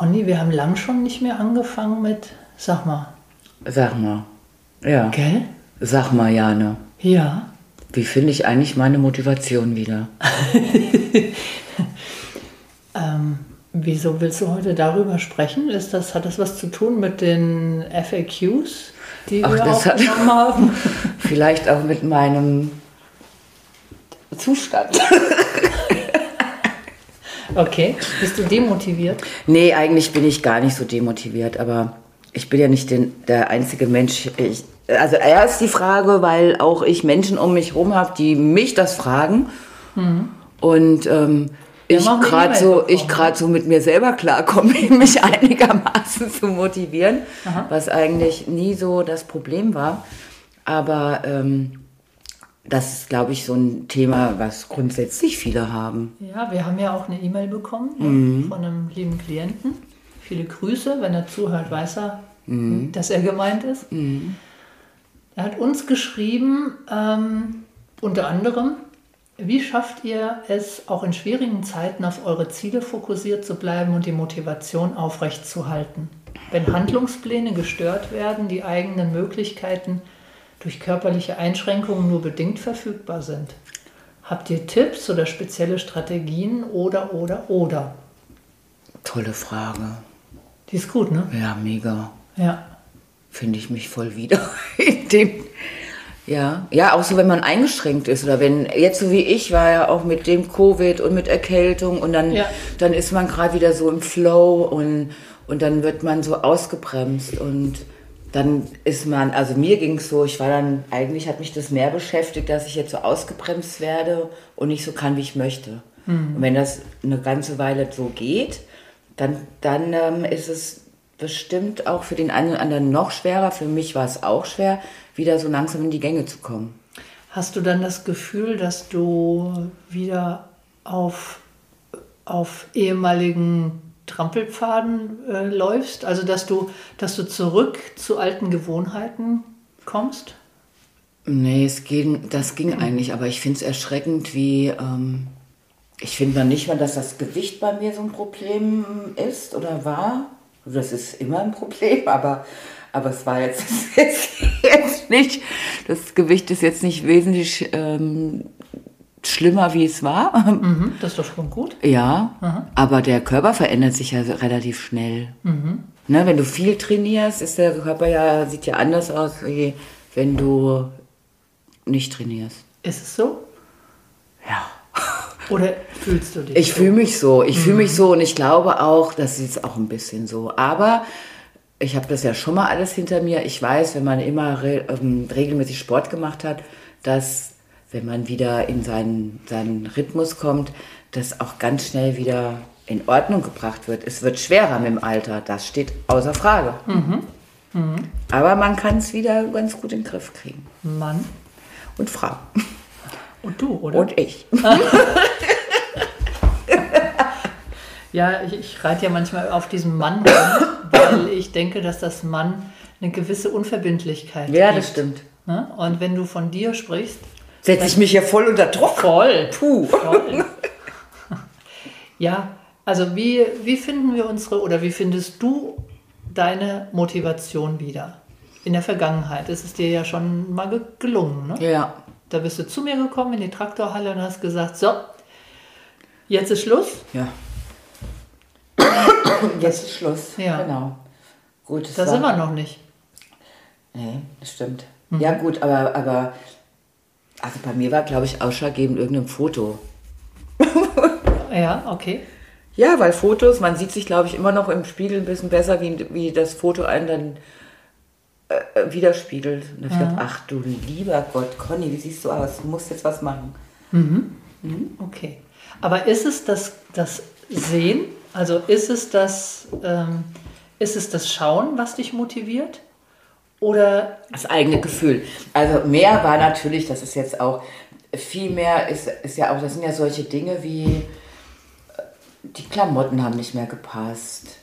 Conny, wir haben lang schon nicht mehr angefangen mit, sag mal, Sag mal. Ja. gell? Sag mal, Jane. Ja. Wie finde ich eigentlich meine Motivation wieder? Ähm, wieso willst du heute darüber sprechen? Ist das, hat das was zu tun mit den FAQs, die Ach, wir das hat- haben? Vielleicht auch mit meinem Zustand. Okay. Bist du demotiviert? nee, eigentlich bin ich gar nicht so demotiviert, aber ich bin ja nicht den, der einzige Mensch. Ich, also erst die Frage, weil auch ich Menschen um mich herum habe, die mich das fragen. Und ähm, ich gerade so, ich gerade so mit mir selber klarkomme, mich einigermaßen zu motivieren, was eigentlich nie so das Problem war. Aber ähm, das ist, glaube ich, so ein Thema, was grundsätzlich viele haben. Ja, wir haben ja auch eine E-Mail bekommen Mhm. von einem lieben Klienten. Viele Grüße. Wenn er zuhört, weiß er, dass er gemeint ist. Er hat uns geschrieben, ähm, unter anderem, wie schafft ihr es, auch in schwierigen Zeiten auf eure Ziele fokussiert zu bleiben und die Motivation aufrechtzuhalten? Wenn Handlungspläne gestört werden, die eigenen Möglichkeiten durch körperliche Einschränkungen nur bedingt verfügbar sind. Habt ihr Tipps oder spezielle Strategien oder, oder, oder? Tolle Frage. Die ist gut, ne? Ja, mega. Ja. Finde ich mich voll wieder in dem. Ja, ja, auch so, wenn man eingeschränkt ist oder wenn, jetzt so wie ich war ja auch mit dem Covid und mit Erkältung und dann, Ja. dann ist man gerade wieder so im Flow und, und dann wird man so ausgebremst und dann ist man, also mir ging es so, ich war dann, eigentlich hat mich das mehr beschäftigt, dass ich jetzt so ausgebremst werde und nicht so kann, wie ich möchte. Und wenn das eine ganze Weile so geht, dann, dann ähm, ist es bestimmt auch für den einen oder anderen noch schwerer. Für mich war es auch schwer, wieder so langsam in die Gänge zu kommen. Hast du dann das Gefühl, dass du wieder auf, auf ehemaligen Trampelpfaden äh, läufst? Also dass du, dass du zurück zu alten Gewohnheiten kommst? Nee, es ging, das ging eigentlich, aber ich finde es erschreckend, wie. Ähm, ich finde noch nicht mal, dass das Gewicht bei mir so ein Problem ist oder war. Also Das ist immer ein Problem, aber, aber es war jetzt, jetzt, jetzt nicht. Das Gewicht ist jetzt nicht wesentlich ähm, schlimmer, wie es war. Mhm, das ist doch schon gut. Ja, aber der Körper verändert sich ja relativ schnell. Ne, wenn du viel trainierst, ist der Körper ja, sieht ja anders aus, wie wenn du nicht trainierst. Ist es so? Ja. Oder fühlst du dich? Ich so? fühle mich so. Ich fühle mich so und ich glaube auch, das ist auch ein bisschen so. Aber ich habe das ja schon mal alles hinter mir. Ich weiß, wenn man immer re ähm, regelmäßig Sport gemacht hat, dass wenn man wieder in seinen, seinen Rhythmus kommt, das auch ganz schnell wieder in Ordnung gebracht wird. Es wird schwerer mit dem Alter, das steht außer Frage. Aber man kann es wieder ganz gut in den Griff kriegen. Mann Und Frau. und du, oder? Und ich. Ja, ich, ich reite ja manchmal auf diesen Mann, weil ich denke, dass das Mann eine gewisse Unverbindlichkeit Ja, gibt. das stimmt. Ne? Und wenn du von dir sprichst, Setze ich mich hier voll unter Druck. voll. Puh. Voll. Ja, also wie, wie finden wir unsere oder wie findest du deine Motivation wieder? In der Vergangenheit ist es dir ja schon mal ge gelungen. Ne? Ja. Da bist du zu mir gekommen in die Traktorhalle und hast gesagt, so, jetzt ist Schluss. Ja. Jetzt ist Schluss. Ja. Genau. Gut, es Da sind wir noch nicht. Nee, das stimmt. Mhm. Ja, gut, aber, aber also bei mir war, glaube ich, ausschlaggebend irgendein Foto. ja, okay. Ja, weil Fotos, man sieht sich, glaube ich, immer noch im Spiegel ein bisschen besser, wie, wie das Foto einen dann äh, äh widerspiegelt. Und ich gedacht, ach du lieber Gott, Conny, wie siehst du aus? Du musst jetzt was machen. Mhm. Mhm. Okay. Aber ist es das, das Sehen? Also ist es das, ähm, ist es das Schauen, was dich motiviert? Oder das eigene Gefühl. Also mehr war natürlich, das ist jetzt auch viel mehr, ist, ist ja auch, das sind ja solche Dinge wie äh, die Klamotten haben nicht mehr gepasst.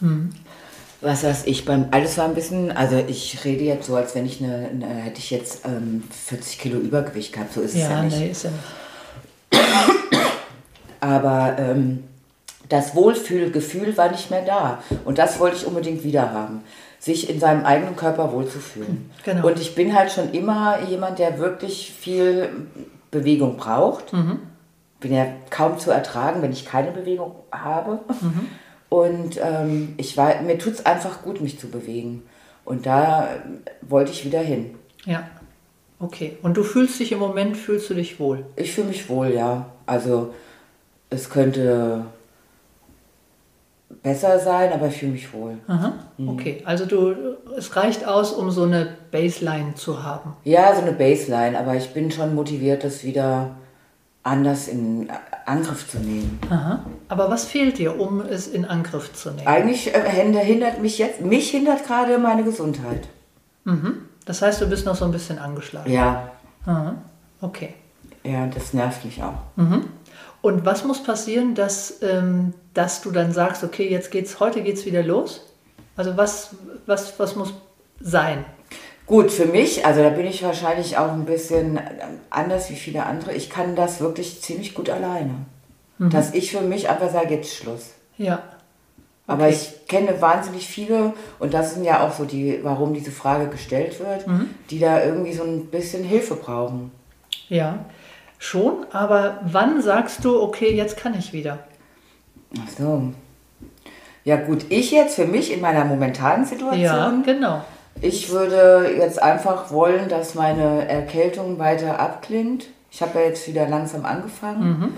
Hm. Was weiß ich, beim, alles war ein bisschen, also ich rede jetzt so, als wenn ich eine, eine hätte ich jetzt ähm, 40 Kilo Übergewicht gehabt, so ist ja, es ja nicht. Nee, ist ja nicht. Aber ähm, das Wohlfühlgefühl war nicht mehr da. Und das wollte ich unbedingt wieder haben sich in seinem eigenen Körper wohlzufühlen. Genau. Und ich bin halt schon immer jemand, der wirklich viel Bewegung braucht. Mhm. Bin ja kaum zu ertragen, wenn ich keine Bewegung habe. Mhm. Und ähm, ich war, mir tut es einfach gut, mich zu bewegen. Und da wollte ich wieder hin. Ja. Okay. Und du fühlst dich im Moment, fühlst du dich wohl? Ich fühle mich wohl, ja. Also es könnte besser sein, aber ich fühle mich wohl. Aha, mhm. okay, also du, es reicht aus, um so eine Baseline zu haben. Ja, so eine Baseline, aber ich bin schon motiviert, das wieder anders in Angriff zu nehmen. Aha. Aber was fehlt dir, um es in Angriff zu nehmen? Eigentlich äh, hindert mich jetzt, mich hindert gerade meine Gesundheit. Mhm. Das heißt, du bist noch so ein bisschen angeschlagen. Ja. Aha. Okay. Ja, das nervt mich auch. Mhm. Und was muss passieren, dass, ähm, dass du dann sagst, okay, jetzt geht's, heute geht's wieder los? Also was, was, was muss sein? Gut, für mich, also da bin ich wahrscheinlich auch ein bisschen anders wie viele andere. Ich kann das wirklich ziemlich gut alleine. Mhm. Dass ich für mich einfach sage, jetzt Schluss. Ja. Okay. Aber ich kenne wahnsinnig viele, und das sind ja auch so die, warum diese Frage gestellt wird, mhm. die da irgendwie so ein bisschen Hilfe brauchen. Ja. Schon, aber wann sagst du, okay, jetzt kann ich wieder? Ach so. Ja gut, ich jetzt für mich in meiner momentanen Situation. Ja, genau. Ich würde jetzt einfach wollen, dass meine Erkältung weiter abklingt. Ich habe ja jetzt wieder langsam angefangen. Mhm.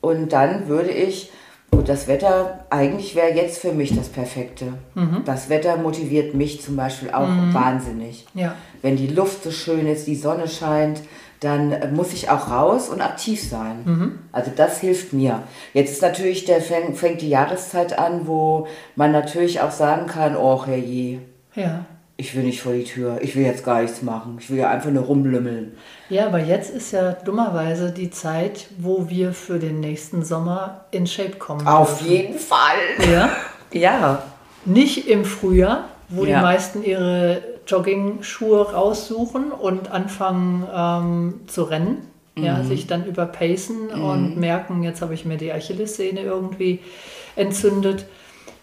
Und dann würde ich, gut, das Wetter, eigentlich wäre jetzt für mich das Perfekte. Mhm. Das Wetter motiviert mich zum Beispiel auch mhm. wahnsinnig. Ja. Wenn die Luft so schön ist, die Sonne scheint, dann muss ich auch raus und aktiv sein. Mhm. Also das hilft mir. Jetzt ist natürlich, der fängt, fängt die Jahreszeit an, wo man natürlich auch sagen kann, oh herrje, ja. Ich will nicht vor die Tür, ich will jetzt gar nichts machen, ich will ja einfach nur rumlümmeln. Ja, aber jetzt ist ja dummerweise die Zeit, wo wir für den nächsten Sommer in Shape kommen. Auf dürfen. jeden Fall. Ja. ja. Nicht im Frühjahr, wo ja. die meisten ihre Jogging-Schuhe raussuchen und anfangen ähm, zu rennen. Mhm. Ja, sich dann überpacen mhm. und merken, jetzt habe ich mir die Achillessehne irgendwie entzündet.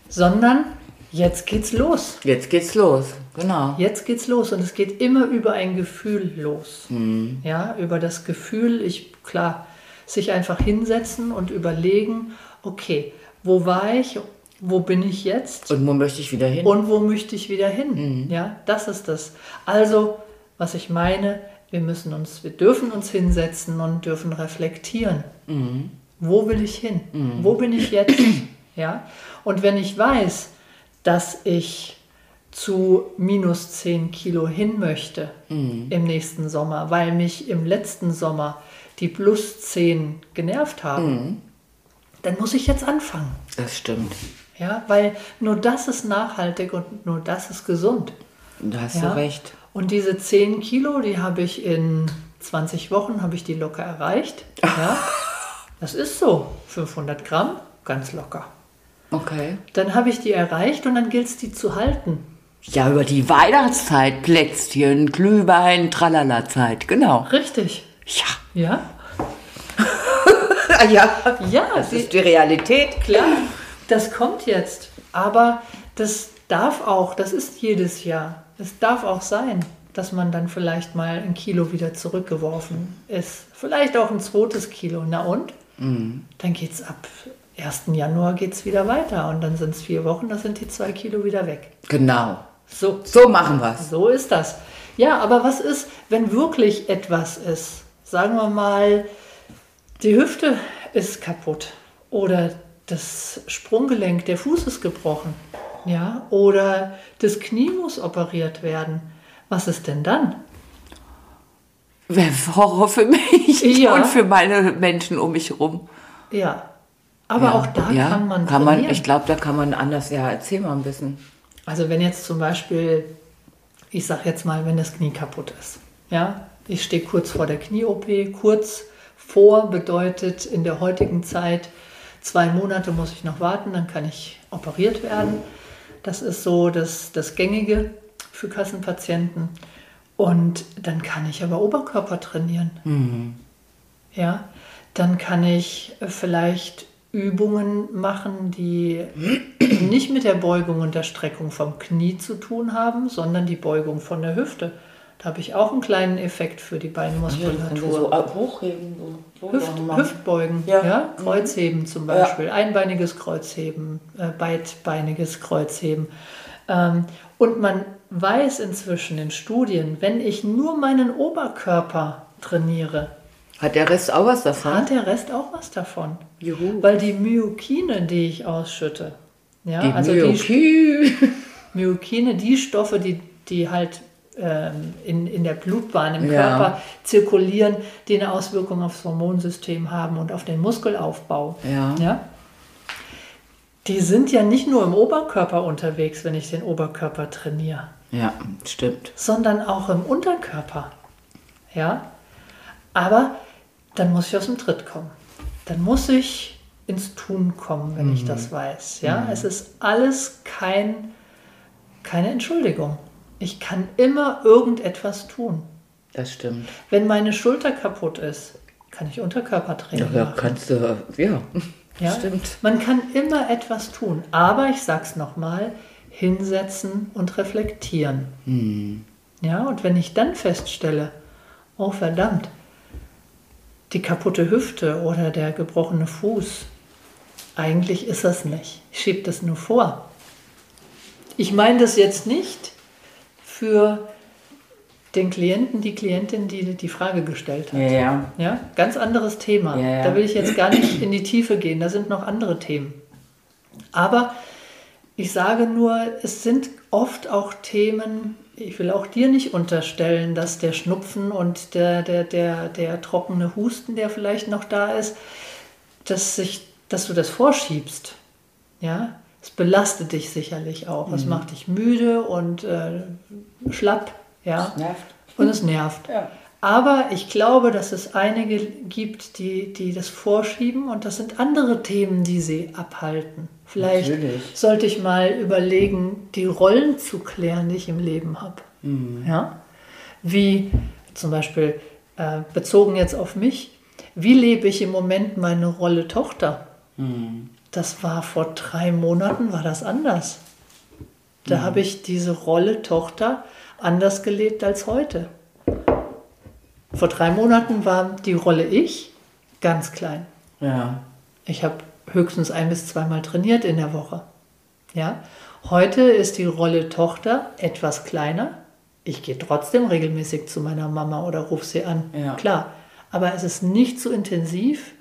Sondern jetzt geht's los. Jetzt geht's los, genau. Jetzt geht's los und es geht immer über ein Gefühl los. Mhm. Ja, über das Gefühl, ich, klar, sich einfach hinsetzen und überlegen, okay, wo war ich wo bin ich jetzt? Und wo möchte ich wieder hin? Und wo möchte ich wieder hin? Mhm. Ja, das ist das. Also, was ich meine, wir müssen uns, wir dürfen uns hinsetzen und dürfen reflektieren. Mhm. Wo will ich hin? Mhm. Wo bin ich jetzt? ja. Und wenn ich weiß, dass ich zu minus 10 Kilo hin möchte mhm. im nächsten Sommer, weil mich im letzten Sommer die plus 10 genervt haben, mhm. dann muss ich jetzt anfangen. Das stimmt. Ja, weil nur das ist nachhaltig und nur das ist gesund. Da hast ja? du recht. Und diese 10 Kilo, die habe ich in 20 Wochen, habe ich die locker erreicht. Ja? Das ist so, 500 Gramm, ganz locker. Okay. Dann habe ich die erreicht und dann gilt es, die zu halten. Ja, über die Weihnachtszeit, Plätzchen, Glühwein, Tralala-Zeit, genau. Richtig. Ja. Ja? ja, ja, das ist die Realität. Klar das kommt jetzt. Aber das darf auch, das ist jedes Jahr. Es darf auch sein, dass man dann vielleicht mal ein Kilo wieder zurückgeworfen ist. Vielleicht auch ein zweites Kilo. Na und? Mhm. Dann geht es ab 1. Januar geht's wieder weiter und dann sind es vier Wochen, da sind die zwei Kilo wieder weg. Genau. So, so machen wir es. So ist das. Ja, aber was ist, wenn wirklich etwas ist? Sagen wir mal, die Hüfte ist kaputt oder das Sprunggelenk, der Fuß ist gebrochen. Ja, oder das Knie muss operiert werden. Was ist denn dann? Horror für mich ja. und für meine Menschen um mich herum. Ja, aber ja. auch da ja. kann man kann man, Ich glaube, da kann man anders, ja, erzähl mal ein bisschen. Also wenn jetzt zum Beispiel, ich sage jetzt mal, wenn das Knie kaputt ist. Ja, ich stehe kurz vor der Knie-OP. Kurz vor bedeutet in der heutigen Zeit, zwei Monate muss ich noch warten, dann kann ich operiert werden. Das ist so das, das Gängige für Kassenpatienten. Und dann kann ich aber Oberkörper trainieren. Mhm. Ja, dann kann ich vielleicht Übungen machen, die nicht mit der Beugung und der Streckung vom Knie zu tun haben, sondern die Beugung von der Hüfte. Da habe ich auch einen kleinen Effekt für die Beinmuskulatur. So hochheben, so Hüft, Hüftbeugen, ja. ja? Mhm. Kreuzheben zum Beispiel, ja. einbeiniges Kreuzheben, äh, beidbeiniges Kreuzheben. Ähm, und man weiß inzwischen in Studien, wenn ich nur meinen Oberkörper trainiere, hat der Rest auch was davon? Hat der Rest auch was davon. Juhu. Weil die Myokine, die ich ausschütte, ja, die also Myokine. die Myokine, die Stoffe, die, die halt ähm, in, in der Blutbahn im ja. Körper zirkulieren, die eine Auswirkung aufs Hormonsystem haben und auf den Muskelaufbau. Ja. ja. Die sind ja nicht nur im Oberkörper unterwegs, wenn ich den Oberkörper trainiere. Ja, stimmt. Sondern auch im Unterkörper. Ja. Aber dann muss ich aus dem Tritt kommen. Dann muss ich ins Tun kommen, wenn mhm. ich das weiß. Ja, mhm. es ist alles kein, keine Entschuldigung. Ich kann immer irgendetwas tun. Das stimmt. Wenn meine Schulter kaputt ist, kann ich Unterkörpertraining ja, machen. kannst du, ja, ja, stimmt. Man kann immer etwas tun, aber ich sag's nochmal, hinsetzen und reflektieren. Mhm. Ja, und wenn ich dann feststelle, oh verdammt, die kaputte Hüfte oder der gebrochene Fuß. Eigentlich ist das nicht. Ich schiebe das nur vor. Ich meine das jetzt nicht für den Klienten, die Klientin, die die Frage gestellt hat. Ja, ja. ja? Ganz anderes Thema. Ja, ja. Da will ich jetzt gar nicht in die Tiefe gehen. Da sind noch andere Themen. Aber ich sage nur, es sind oft auch Themen, ich will auch dir nicht unterstellen, dass der Schnupfen und der, der, der, der trockene Husten, der vielleicht noch da ist, dass, sich, dass du das vorschiebst. Ja, es belastet dich sicherlich auch. Mhm. Es macht dich müde und äh, schlapp. Ja, es nervt. Und es nervt. Ja. Aber ich glaube, dass es einige gibt, die, die das vorschieben und das sind andere Themen, die sie abhalten. Vielleicht Natürlich. sollte ich mal überlegen, die Rollen zu klären, die ich im Leben habe. Mhm. Ja? Wie zum Beispiel äh, bezogen jetzt auf mich, wie lebe ich im Moment meine Rolle Tochter? Mhm. Das war vor drei Monaten, war das anders. Da mhm. habe ich diese Rolle Tochter anders gelebt als heute. Vor drei Monaten war die Rolle ich ganz klein. Ja. Ich habe höchstens ein bis zweimal trainiert in der Woche. Ja? Heute ist die Rolle Tochter etwas kleiner. Ich gehe trotzdem regelmäßig zu meiner Mama oder rufe sie an. Ja. Klar. Aber es ist nicht so intensiv,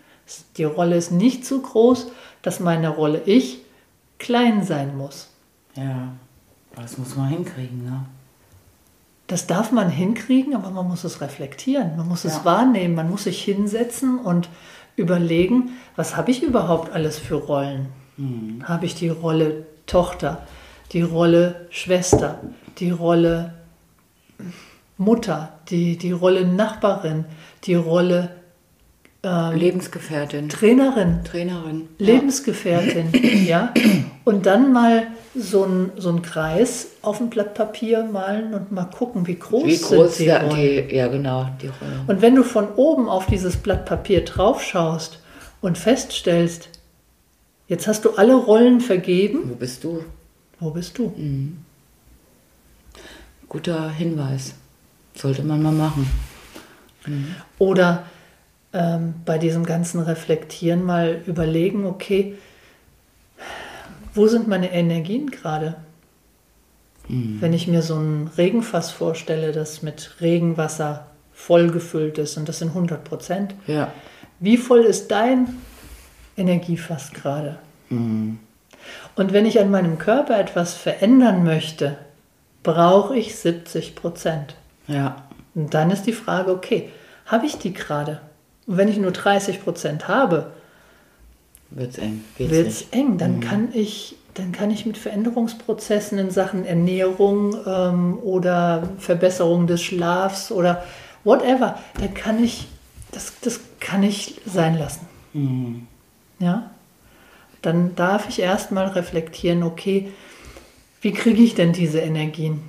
die Rolle ist nicht so groß, dass meine Rolle ich klein sein muss. Ja, das muss man hinkriegen, ne? Das darf man hinkriegen, aber man muss es reflektieren, man muss ja. es wahrnehmen, man muss sich hinsetzen und überlegen, was habe ich überhaupt alles für Rollen? Mhm. Habe ich die Rolle Tochter, die Rolle Schwester, die Rolle Mutter, die, die Rolle Nachbarin, die Rolle ähm, Lebensgefährtin. Trainerin. Trainerin. Lebensgefährtin, ja. Und dann mal so ein, so ein Kreis auf ein Blatt Papier malen und mal gucken, wie groß, wie groß sind die, Rollen. die Ja, genau, die Rollen. Und wenn du von oben auf dieses Blatt Papier drauf schaust und feststellst, jetzt hast du alle Rollen vergeben. Wo bist du? Wo bist du? Mhm. Guter Hinweis. Sollte man mal machen. Mhm. Oder ähm, bei diesem ganzen Reflektieren mal überlegen, okay, wo sind meine Energien gerade? Wenn ich mir so ein Regenfass vorstelle, das mit Regenwasser vollgefüllt ist und das sind 100 Prozent, Ja. wie voll ist dein Energiefass gerade? Und wenn ich an meinem Körper etwas verändern möchte, brauche ich 70 Prozent. Ja. Und dann ist die Frage, okay, habe ich die gerade? Und wenn ich nur 30 Prozent habe, Wird's eng. Geht's wird es nicht. eng. Dann kann ich, dann kann ich mit Veränderungsprozessen in Sachen Ernährung ähm, oder Verbesserung des Schlafs oder whatever, da kann ich, das, das kann ich sein lassen. Ja? Dann darf ich erstmal reflektieren, okay, wie kriege ich denn diese Energien?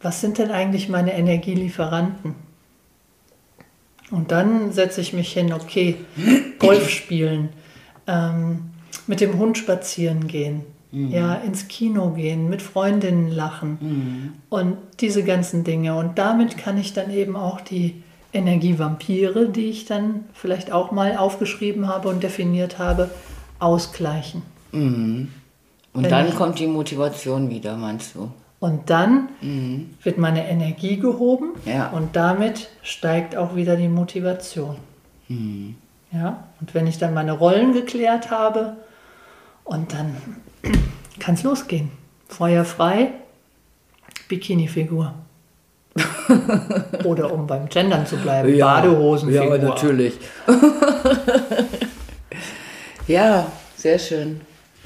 Was sind denn eigentlich meine Energielieferanten? Und dann setze ich mich hin, okay, Golf spielen, ähm, mit dem Hund spazieren gehen, ja, ins Kino gehen, mit Freundinnen lachen und diese ganzen Dinge. Und damit kann ich dann eben auch die Energievampire, die ich dann vielleicht auch mal aufgeschrieben habe und definiert habe, ausgleichen. Und Wenn dann kommt die Motivation wieder, meinst du? Und dann wird meine Energie gehoben Ja. und damit steigt auch wieder die Motivation. Ja, und wenn ich dann meine Rollen geklärt habe und dann kann es losgehen. Feuer frei, Bikini-Figur. Oder um beim Gendern zu bleiben, Badehosenfigur. Ja, natürlich. ja, sehr schön.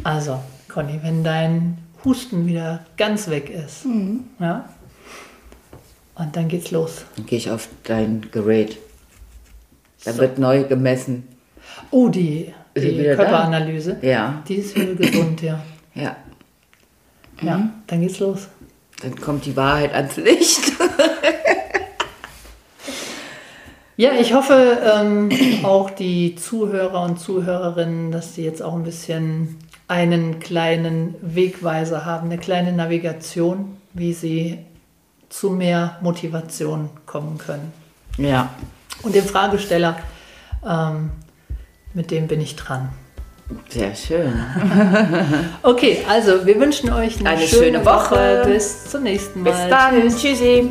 Also, Conny, wenn dein Husten wieder ganz weg ist, ja, und dann geht's los. Dann gehe ich auf dein Gerät. Da wird neu gemessen. Oh, die, die wieder da? Körperanalyse, Ja, die ist wieder gesund, ja. ja. Ja, dann geht's los. Dann kommt die Wahrheit ans Licht. Ja, ich hoffe ähm, auch die Zuhörer und Zuhörerinnen, dass sie jetzt auch ein bisschen einen kleinen Wegweiser haben, eine kleine Navigation, wie sie zu mehr Motivation kommen können. Ja, Und den Fragesteller, ähm, mit dem bin ich dran. sehr schön. Okay, also wir wünschen euch eine, Eine schöne, schöne Woche. Bis zum nächsten Mal. Bis dann. Tschüssi.